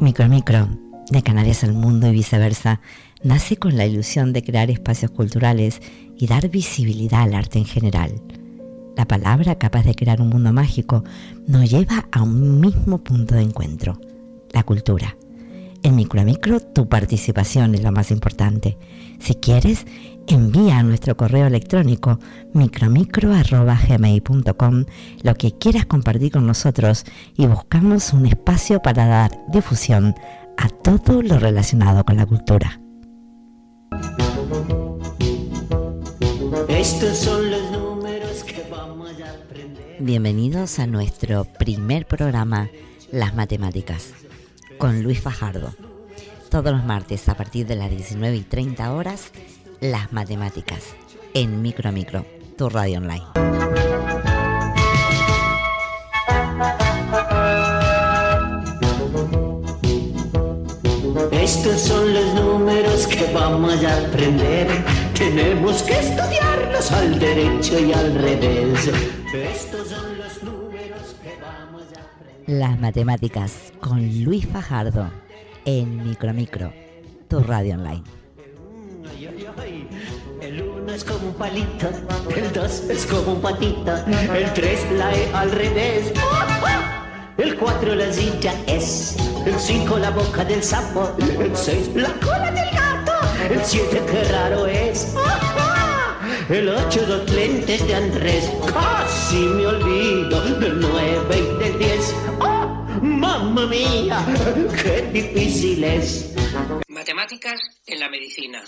Micro Micro, de Canarias al mundo y viceversa, nace con la ilusión de crear espacios culturales y dar visibilidad al arte en general. La palabra capaz de crear un mundo mágico nos lleva a un mismo punto de encuentro, la cultura. En Micro a Micro tu participación es lo más importante. Si quieres, envía a nuestro correo electrónico micromicro.gmail.com lo que quieras compartir con nosotros y buscamos un espacio para dar difusión a todo lo relacionado con la cultura. Estos son los números que vamos a aprender. Bienvenidos a nuestro primer programa, Las Matemáticas con Luis Fajardo. Todos los martes a partir de las 19 y 30 horas, las matemáticas en Micro a Micro, tu radio online. Estos son los números que vamos a aprender. Tenemos que estudiarlos al derecho y al revés. Estos son los Las matemáticas con Luis Fajardo en Micromicro, tu radio online. El uno es como un palito, el dos es como un patito, el tres la E al revés, el cuatro la silla es, el cinco la boca del sapo, el seis la cola del gato, el siete qué raro es. El ocho los lentes de Andrés, casi me olvido del nueve y del diez. ¡Mamma mía! ¡Qué difícil es! Matemáticas en la medicina.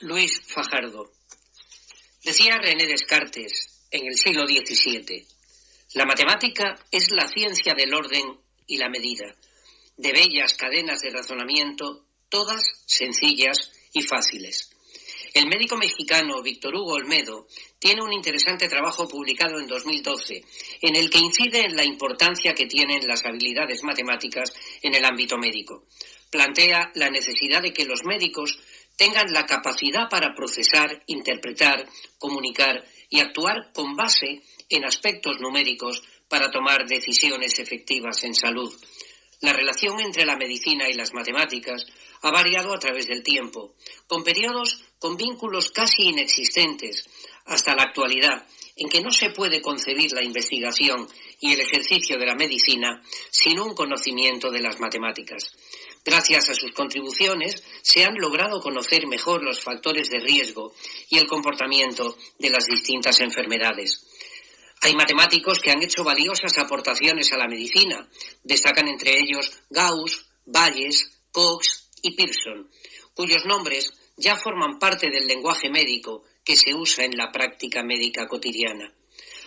Luis Fajardo. Decía René Descartes en el siglo XVII, la matemática es la ciencia del orden y la medida, de bellas cadenas de razonamiento, todas sencillas y fáciles. El médico mexicano Víctor Hugo Olmedo tiene un interesante trabajo publicado en 2012 en el que incide en la importancia que tienen las habilidades matemáticas en el ámbito médico. Plantea la necesidad de que los médicos tengan la capacidad para procesar, interpretar, comunicar y actuar con base en aspectos numéricos para tomar decisiones efectivas en salud. La relación entre la medicina y las matemáticas ha variado a través del tiempo, con periodos con vínculos casi inexistentes, hasta la actualidad, en que no se puede concebir la investigación y el ejercicio de la medicina sin un conocimiento de las matemáticas. Gracias a sus contribuciones se han logrado conocer mejor los factores de riesgo y el comportamiento de las distintas enfermedades. Hay matemáticos que han hecho valiosas aportaciones a la medicina. Destacan entre ellos Gauss, Bayes, Cox y Pearson, cuyos nombres ya forman parte del lenguaje médico que se usa en la práctica médica cotidiana.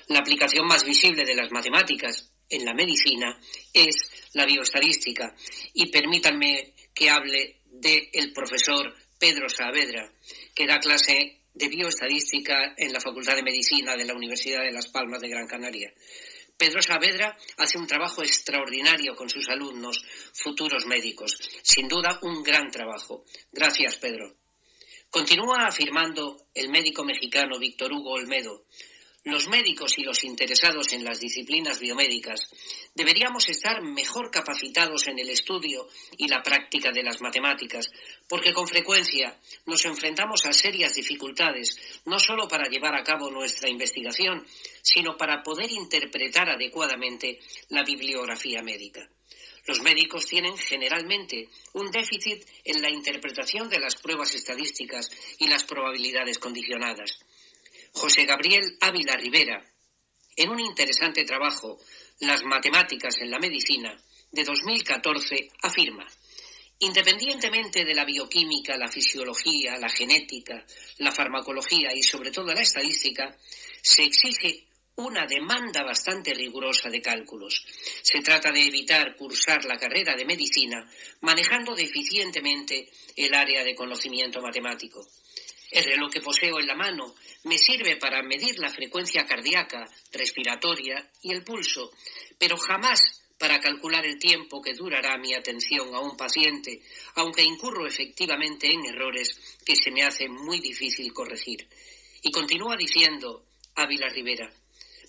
La aplicación más visible de las matemáticas en la medicina es la bioestadística y permítanme que hable del profesor Pedro Saavedra, que da clase de bioestadística en la Facultad de Medicina de la Universidad de Las Palmas de Gran Canaria. Pedro Saavedra hace un trabajo extraordinario con sus alumnos, futuros médicos. Sin duda, un gran trabajo. Gracias, Pedro. Continúa afirmando el médico mexicano Víctor Hugo Olmedo, los médicos y los interesados en las disciplinas biomédicas deberíamos estar mejor capacitados en el estudio y la práctica de las matemáticas, porque con frecuencia nos enfrentamos a serias dificultades, no solo para llevar a cabo nuestra investigación, sino para poder interpretar adecuadamente la bibliografía médica. Los médicos tienen generalmente un déficit en la interpretación de las pruebas estadísticas y las probabilidades condicionadas. José Gabriel Ávila Rivera, en un interesante trabajo, Las matemáticas en la medicina, de 2014, afirma, Independientemente de la bioquímica, la fisiología, la genética, la farmacología y sobre todo la estadística, se exige una demanda bastante rigurosa de cálculos. Se trata de evitar cursar la carrera de medicina manejando deficientemente el área de conocimiento matemático. El reloj que poseo en la mano me sirve para medir la frecuencia cardíaca, respiratoria y el pulso, pero jamás para calcular el tiempo que durará mi atención a un paciente, aunque incurro efectivamente en errores que se me hace muy difícil corregir. Y continúa diciendo Ávila Rivera,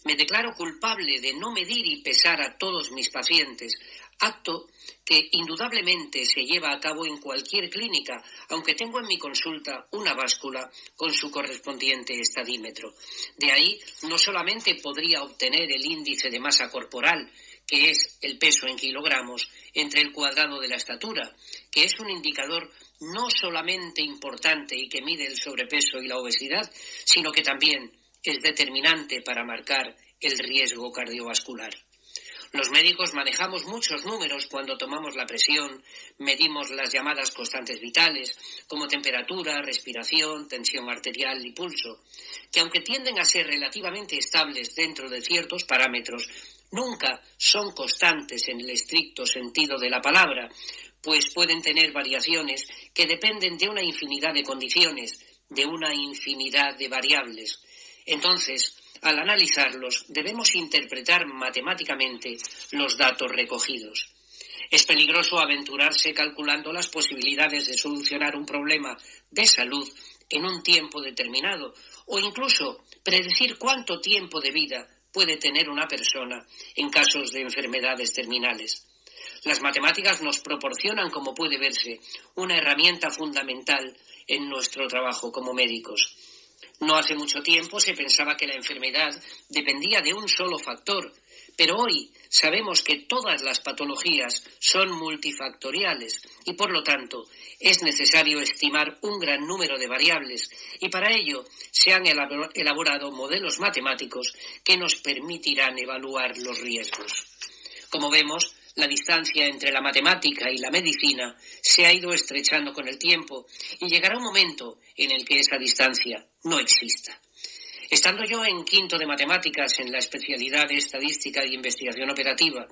Me declaro culpable de no medir y pesar a todos mis pacientes, acto que indudablemente se lleva a cabo en cualquier clínica, aunque tengo en mi consulta una báscula con su correspondiente estadímetro. De ahí no solamente podría obtener el índice de masa corporal, que es el peso en kilogramos, entre el cuadrado de la estatura, que es un indicador no solamente importante y que mide el sobrepeso y la obesidad, sino que también es determinante para marcar el riesgo cardiovascular. Los médicos manejamos muchos números cuando tomamos la presión, medimos las llamadas constantes vitales, como temperatura, respiración, tensión arterial y pulso, que aunque tienden a ser relativamente estables dentro de ciertos parámetros, nunca son constantes en el estricto sentido de la palabra, pues pueden tener variaciones que dependen de una infinidad de condiciones, de una infinidad de variables. Entonces, al analizarlos, debemos interpretar matemáticamente los datos recogidos. Es peligroso aventurarse calculando las posibilidades de solucionar un problema de salud en un tiempo determinado o incluso predecir cuánto tiempo de vida puede tener una persona en casos de enfermedades terminales. Las matemáticas nos proporcionan, como puede verse, una herramienta fundamental en nuestro trabajo como médicos. No hace mucho tiempo se pensaba que la enfermedad dependía de un solo factor, pero hoy sabemos que todas las patologías son multifactoriales y por lo tanto es necesario estimar un gran número de variables y para ello se han elaborado modelos matemáticos que nos permitirán evaluar los riesgos. Como vemos, la distancia entre la matemática y la medicina se ha ido estrechando con el tiempo y llegará un momento en el que esa distancia no exista. Estando yo en quinto de matemáticas en la especialidad de estadística y investigación operativa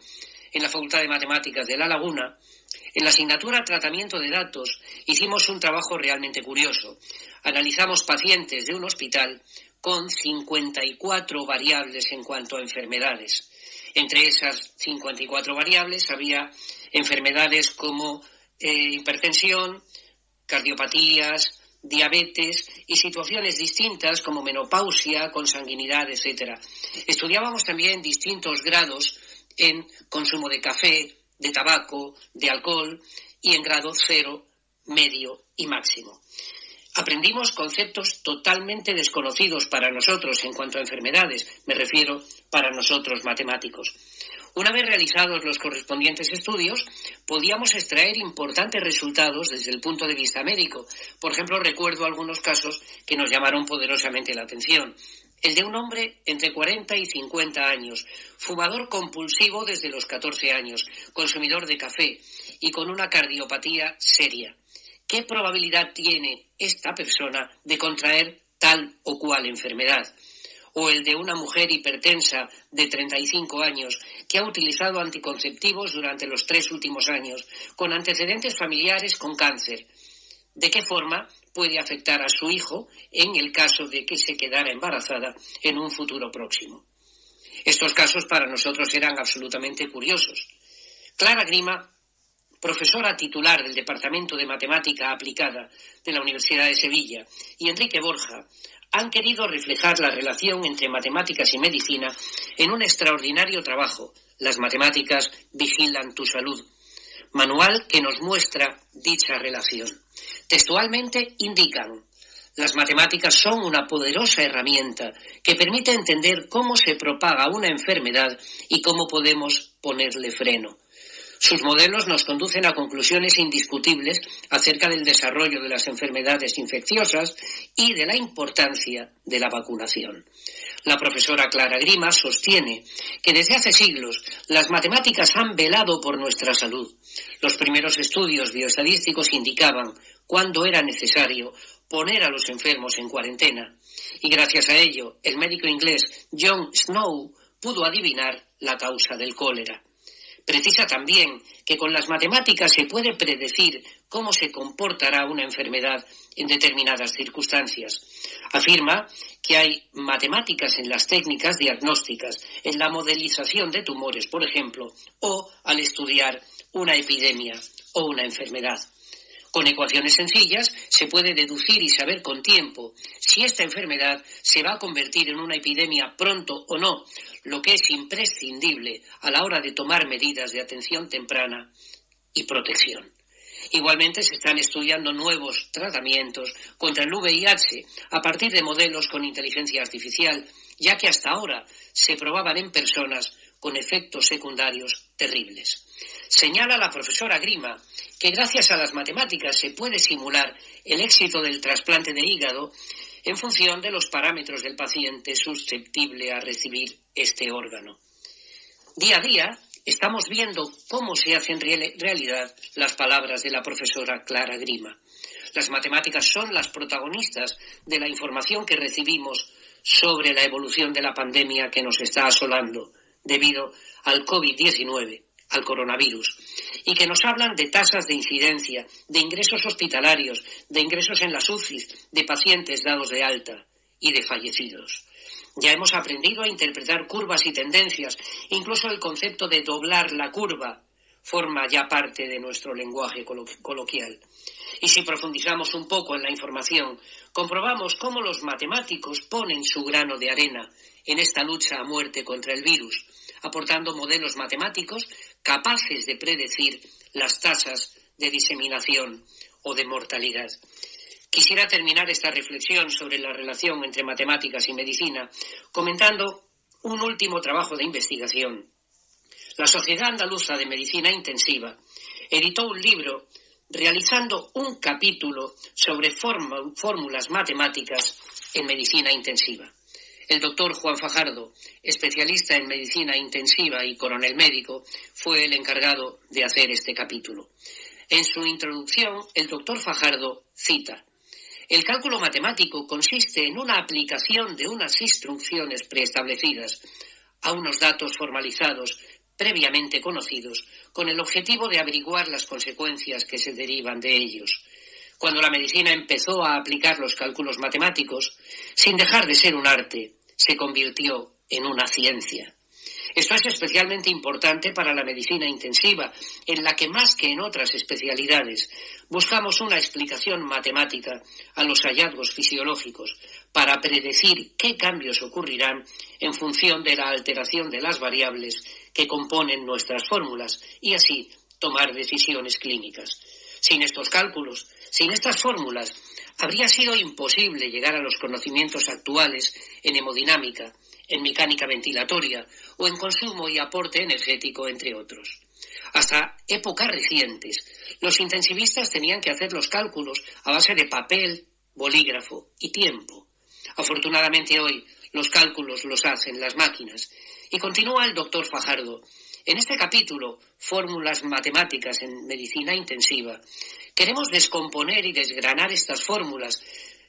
en la Facultad de Matemáticas de La Laguna, en la asignatura Tratamiento de Datos hicimos un trabajo realmente curioso. Analizamos pacientes de un hospital con 54 variables en cuanto a enfermedades. Entre esas 54 variables había enfermedades como eh, hipertensión, cardiopatías, diabetes y situaciones distintas como menopausia, consanguinidad, etc. Estudiábamos también distintos grados en consumo de café, de tabaco, de alcohol y en grado cero, medio y máximo. Aprendimos conceptos totalmente desconocidos para nosotros en cuanto a enfermedades, me refiero para nosotros matemáticos. Una vez realizados los correspondientes estudios, podíamos extraer importantes resultados desde el punto de vista médico. Por ejemplo, recuerdo algunos casos que nos llamaron poderosamente la atención. El de un hombre entre 40 y 50 años, fumador compulsivo desde los 14 años, consumidor de café y con una cardiopatía seria. ¿Qué probabilidad tiene esta persona de contraer tal o cual enfermedad? o el de una mujer hipertensa de 35 años que ha utilizado anticonceptivos durante los tres últimos años, con antecedentes familiares con cáncer. ¿De qué forma puede afectar a su hijo en el caso de que se quedara embarazada en un futuro próximo? Estos casos para nosotros eran absolutamente curiosos. Clara Grima, profesora titular del Departamento de Matemática Aplicada de la Universidad de Sevilla, y Enrique Borja, han querido reflejar la relación entre matemáticas y medicina en un extraordinario trabajo, Las matemáticas vigilan tu salud, manual que nos muestra dicha relación. Textualmente indican, las matemáticas son una poderosa herramienta que permite entender cómo se propaga una enfermedad y cómo podemos ponerle freno. Sus modelos nos conducen a conclusiones indiscutibles acerca del desarrollo de las enfermedades infecciosas y de la importancia de la vacunación. La profesora Clara Grima sostiene que desde hace siglos las matemáticas han velado por nuestra salud. Los primeros estudios bioestadísticos indicaban cuándo era necesario poner a los enfermos en cuarentena y gracias a ello el médico inglés John Snow pudo adivinar la causa del cólera. Precisa también que con las matemáticas se puede predecir cómo se comportará una enfermedad en determinadas circunstancias. Afirma que hay matemáticas en las técnicas diagnósticas, en la modelización de tumores, por ejemplo, o al estudiar una epidemia o una enfermedad. Con ecuaciones sencillas se puede deducir y saber con tiempo si esta enfermedad se va a convertir en una epidemia pronto o no, lo que es imprescindible a la hora de tomar medidas de atención temprana y protección. Igualmente se están estudiando nuevos tratamientos contra el VIH a partir de modelos con inteligencia artificial, ya que hasta ahora se probaban en personas con efectos secundarios terribles. Señala la profesora Grima que gracias a las matemáticas se puede simular el éxito del trasplante de hígado en función de los parámetros del paciente susceptible a recibir este órgano. Día a día estamos viendo cómo se hacen realidad las palabras de la profesora Clara Grima. Las matemáticas son las protagonistas de la información que recibimos sobre la evolución de la pandemia que nos está asolando debido al COVID-19 al coronavirus y que nos hablan de tasas de incidencia, de ingresos hospitalarios, de ingresos en las UCIs, de pacientes dados de alta y de fallecidos. Ya hemos aprendido a interpretar curvas y tendencias, incluso el concepto de doblar la curva forma ya parte de nuestro lenguaje coloquial. Y si profundizamos un poco en la información, comprobamos cómo los matemáticos ponen su grano de arena en esta lucha a muerte contra el virus, aportando modelos matemáticos capaces de predecir las tasas de diseminación o de mortalidad. Quisiera terminar esta reflexión sobre la relación entre matemáticas y medicina comentando un último trabajo de investigación. La Sociedad Andaluza de Medicina Intensiva editó un libro realizando un capítulo sobre fórmulas matemáticas en medicina intensiva. El doctor Juan Fajardo, especialista en medicina intensiva y coronel médico, fue el encargado de hacer este capítulo. En su introducción, el doctor Fajardo cita, el cálculo matemático consiste en una aplicación de unas instrucciones preestablecidas a unos datos formalizados previamente conocidos con el objetivo de averiguar las consecuencias que se derivan de ellos. Cuando la medicina empezó a aplicar los cálculos matemáticos, sin dejar de ser un arte, se convirtió en una ciencia. Esto es especialmente importante para la medicina intensiva, en la que más que en otras especialidades buscamos una explicación matemática a los hallazgos fisiológicos para predecir qué cambios ocurrirán en función de la alteración de las variables que componen nuestras fórmulas y así tomar decisiones clínicas. Sin estos cálculos, sin estas fórmulas, habría sido imposible llegar a los conocimientos actuales en hemodinámica, en mecánica ventilatoria o en consumo y aporte energético, entre otros. Hasta épocas recientes, los intensivistas tenían que hacer los cálculos a base de papel, bolígrafo y tiempo. Afortunadamente hoy los cálculos los hacen las máquinas. Y continúa el doctor Fajardo. En este capítulo, Fórmulas Matemáticas en Medicina Intensiva, Queremos descomponer y desgranar estas fórmulas,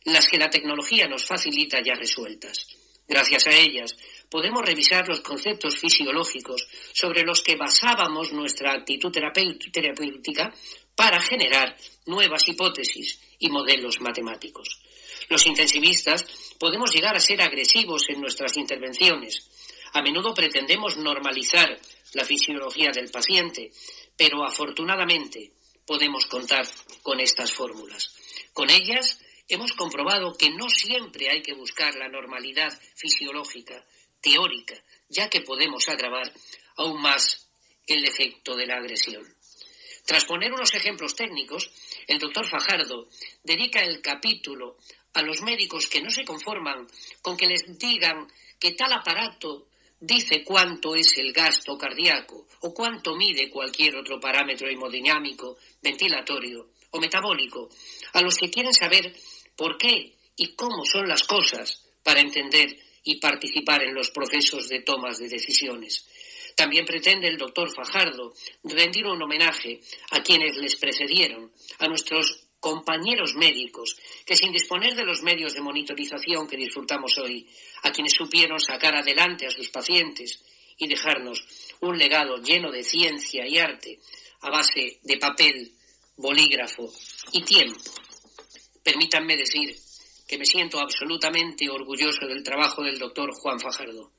las que la tecnología nos facilita ya resueltas. Gracias a ellas podemos revisar los conceptos fisiológicos sobre los que basábamos nuestra actitud terapéutica para generar nuevas hipótesis y modelos matemáticos. Los intensivistas podemos llegar a ser agresivos en nuestras intervenciones. A menudo pretendemos normalizar la fisiología del paciente, pero afortunadamente podemos contar con estas fórmulas. Con ellas hemos comprobado que no siempre hay que buscar la normalidad fisiológica, teórica, ya que podemos agravar aún más el efecto de la agresión. Tras poner unos ejemplos técnicos, el doctor Fajardo dedica el capítulo a los médicos que no se conforman con que les digan que tal aparato dice cuánto es el gasto cardíaco o cuánto mide cualquier otro parámetro hemodinámico, ventilatorio o metabólico, a los que quieren saber por qué y cómo son las cosas para entender y participar en los procesos de tomas de decisiones. También pretende el doctor Fajardo rendir un homenaje a quienes les precedieron, a nuestros compañeros médicos que sin disponer de los medios de monitorización que disfrutamos hoy, a quienes supieron sacar adelante a sus pacientes y dejarnos un legado lleno de ciencia y arte a base de papel, bolígrafo y tiempo. Permítanme decir que me siento absolutamente orgulloso del trabajo del doctor Juan Fajardo.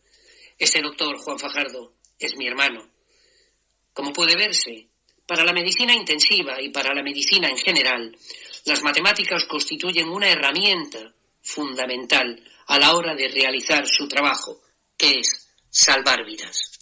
Este doctor Juan Fajardo es mi hermano. Como puede verse, para la medicina intensiva y para la medicina en general, Las matemáticas constituyen una herramienta fundamental a la hora de realizar su trabajo, que es salvar vidas.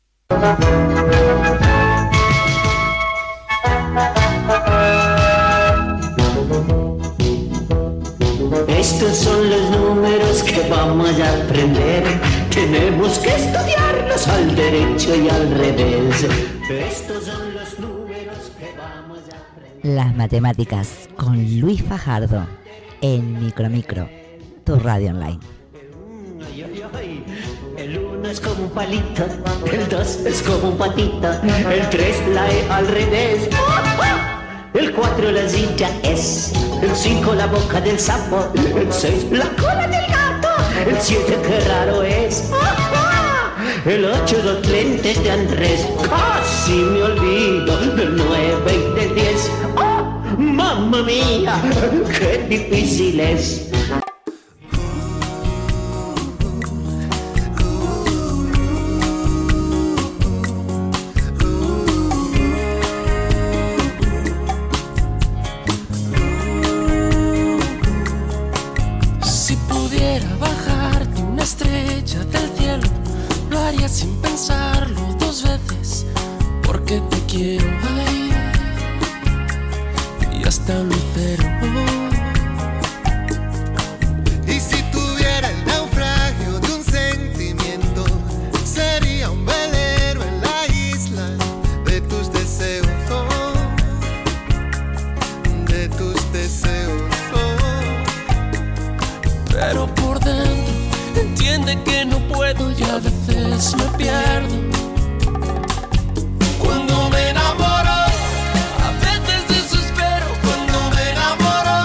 Estos son los números que vamos a aprender. Tenemos que estudiarlos al derecho y al revés. Estos son los números Las matemáticas con Luis Fajardo en Micromicro, tu radio online. El uno es como un palito, el dos es como un patito, el tres la E al revés. El cuatro la silla es, el cinco la boca del sapo, el seis la cola del gato, el siete qué raro es. El ocho los lentes de Andrés, casi me olvido del nueve y del diez. ¡Oh, mamma mía! ¡Qué difícil es! Sin pensarlo dos veces, porque te quiero. ay, y hasta un lucero. Y si tuviera el naufragio de un sentimiento, sería un velero en la isla de tus deseos, oh, de tus deseos. oh. Pero por dentro entiende que no puedo y a me pierdo. Cuando me enamoro, a veces desespero. Cuando me enamoro,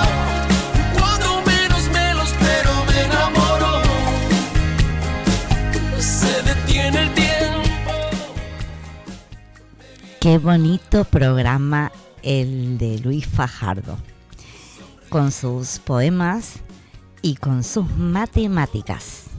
cuando menos me lo espero, me enamoro. Se detiene el tiempo. Qué bonito programa el de Luis Fajardo, con sus poemas y con sus matemáticas.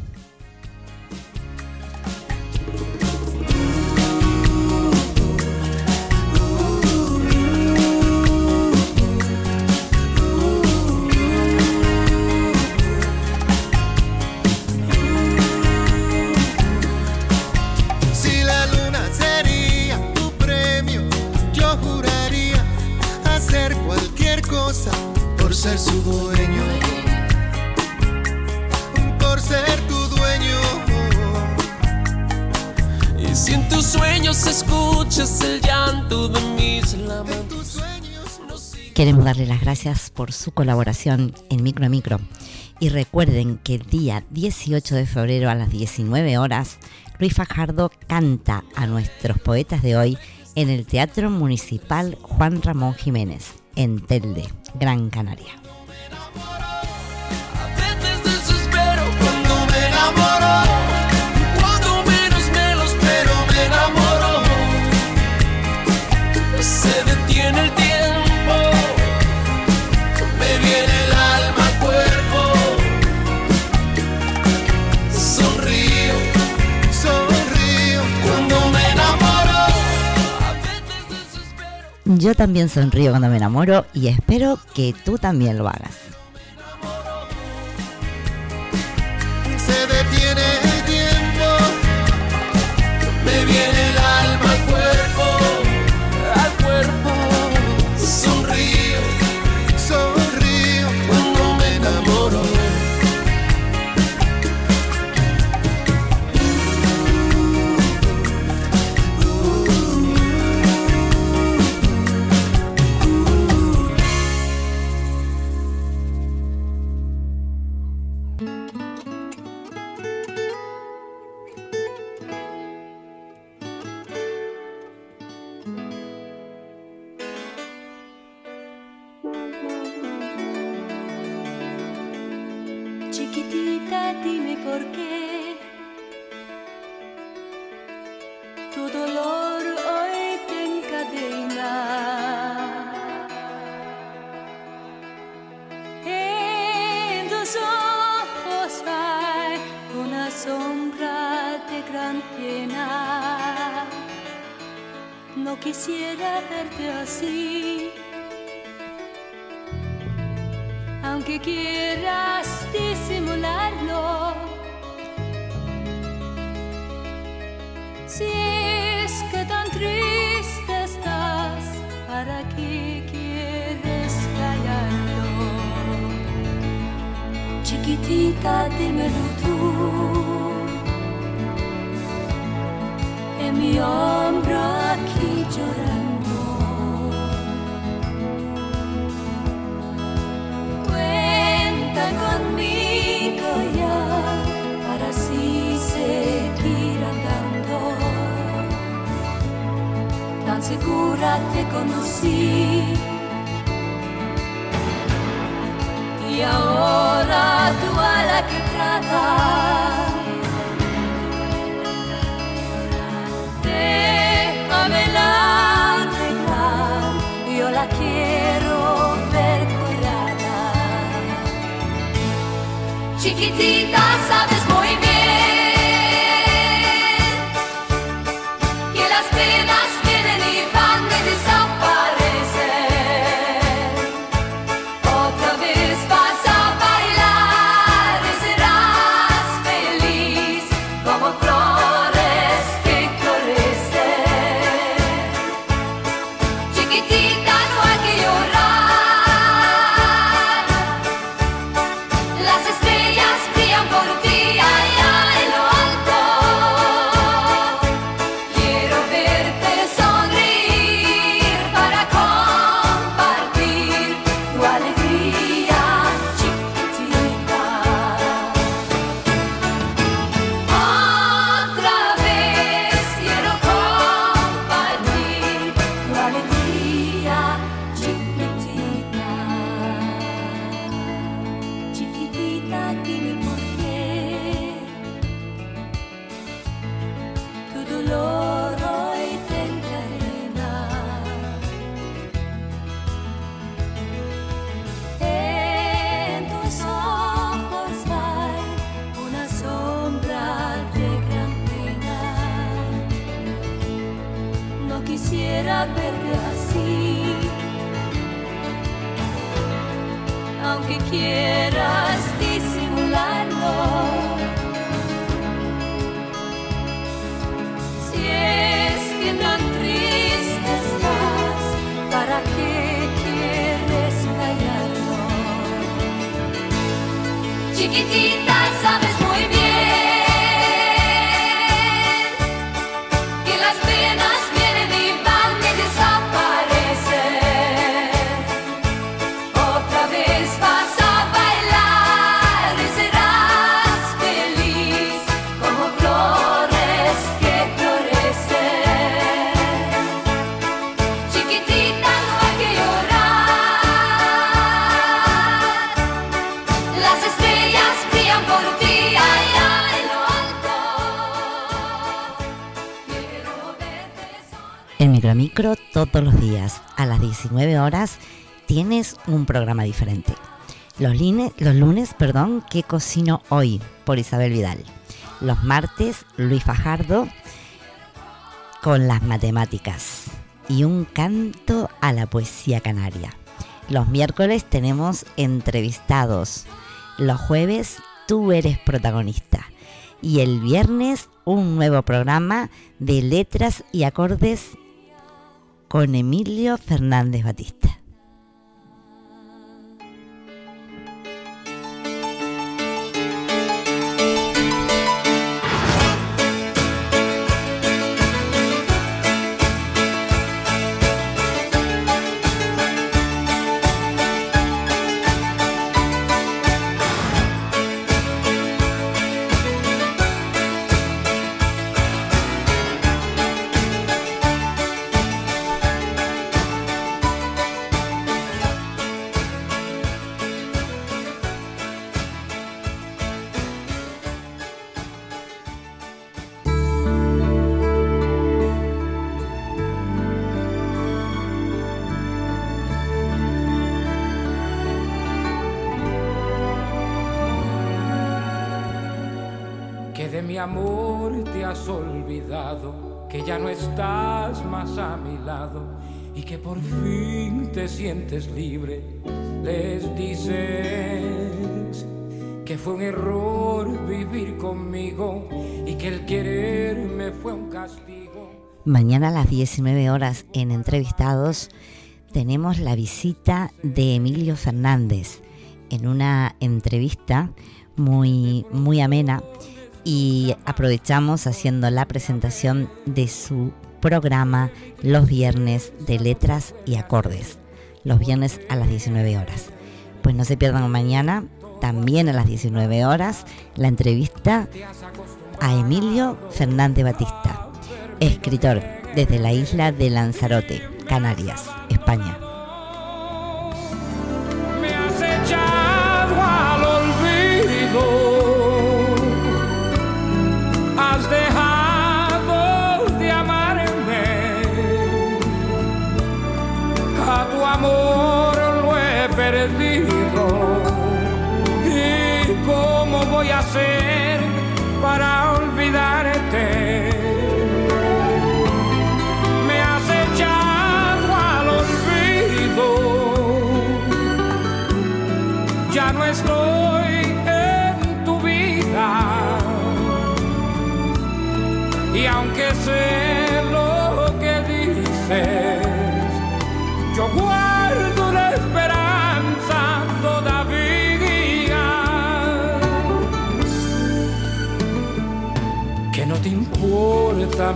Queremos darle las gracias por su colaboración en Micro a Micro. Y recuerden que el día 18 de febrero a las 19 horas, Luis Fajardo canta a nuestros poetas de hoy en el Teatro Municipal Juan Ramón Jiménez, en Telde, Gran Canaria. Yo también sonrío cuando me enamoro y espero que tú también lo hagas. Si es que tan triste estás, ¿para qué quieres callarlo? Chiquitita, dímelo tú. En mi hombro aquí llorando. Cuenta conmigo segura te conocí. Y ahora tú a la que tratas. Déjamela arreglar, yo la quiero ver curada. Chiquitita, sabes Micromicro todos los días a las 19 horas tienes un programa diferente. Los, line- los lunes, perdón, ¿qué cocino hoy? Por Isabel Vidal. Los martes, Luis Fajardo con las matemáticas y un canto a la poesía canaria. Los miércoles tenemos entrevistados. Los jueves tú eres protagonista. Y el viernes un nuevo programa de letras y acordes con Emilio Fernández Batista. Que ya no estás más a mi lado y que por fin te sientes libre les dices que fue un error vivir conmigo y que el quererme fue un castigo. Mañana a las 19 horas en Entrevistados tenemos la visita de Emilio Fernández en una entrevista muy, muy amena y aprovechamos haciendo la presentación de su programa los viernes de letras y acordes, los viernes a las 19 horas. Pues no se pierdan mañana, también a las 19 horas, la entrevista a Emilio Fernández Batista, escritor desde la isla de Lanzarote, Canarias, España.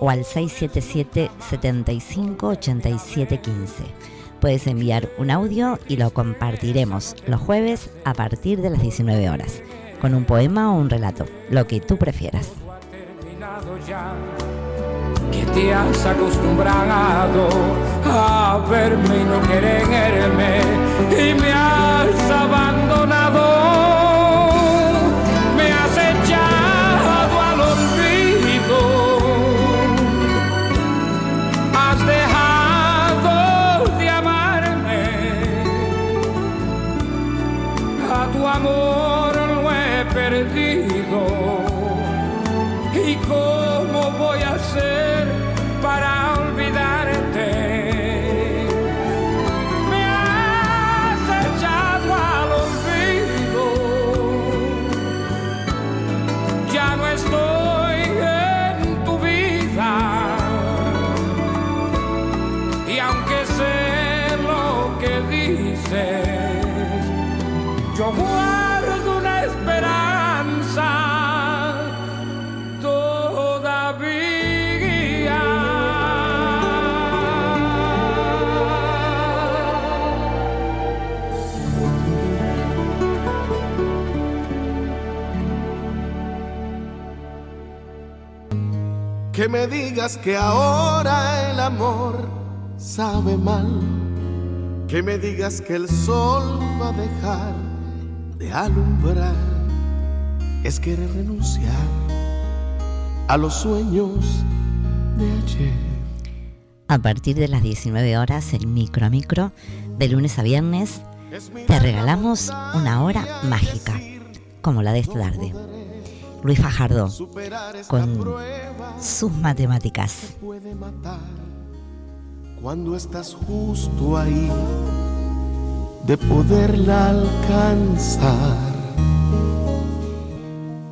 o al 677 75 87 15. Puedes enviar un audio y lo compartiremos los jueves a partir de las 19 horas, con un poema o un relato, lo que tú prefieras. que te has acostumbrado a verme no quererme y me has abandonado. Tu amor lo he perdido. ¿Y cómo voy a hacer me digas que ahora el amor sabe mal. Que me digas que el sol va a dejar de alumbrar. Es querer renunciar a los sueños de ayer. A partir de las 19 horas en Micro a Micro, de lunes a viernes, te regalamos una hora mágica, como la de esta tarde. Luis Fajardo, con sus matemáticas. puede matar cuando estás justo ahí de poderla alcanzar.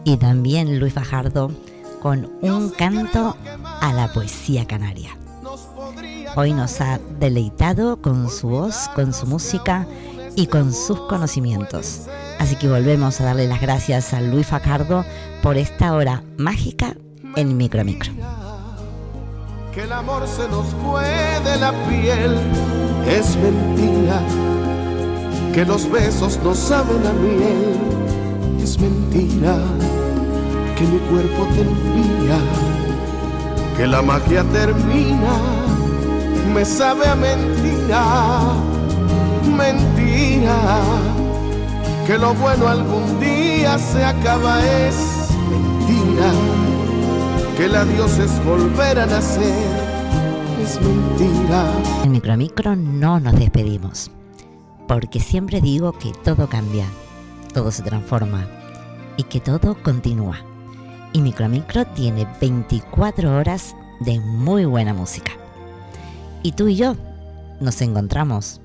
Y también Luis Fajardo con un canto a la poesía canaria. Hoy nos ha deleitado con su voz, con su música y con sus conocimientos. Así que volvemos a darle las gracias a Luis Fajardo por esta hora mágica en Micro a Micro. que el amor se nos fue de la piel. Es mentira que los besos no saben a miel. Es mentira que mi cuerpo te envía. Que la magia termina. Me sabe a mentira. Mentira que lo bueno algún día se acaba es que el adiós es volver a nacer, es mentira. En Micromicro no nos despedimos, porque siempre digo que todo cambia, todo se transforma y que todo continúa. Y Micromicro tiene 24 horas de muy buena música. Y tú y yo nos encontramos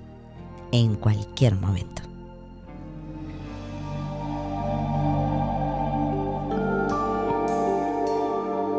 en cualquier momento.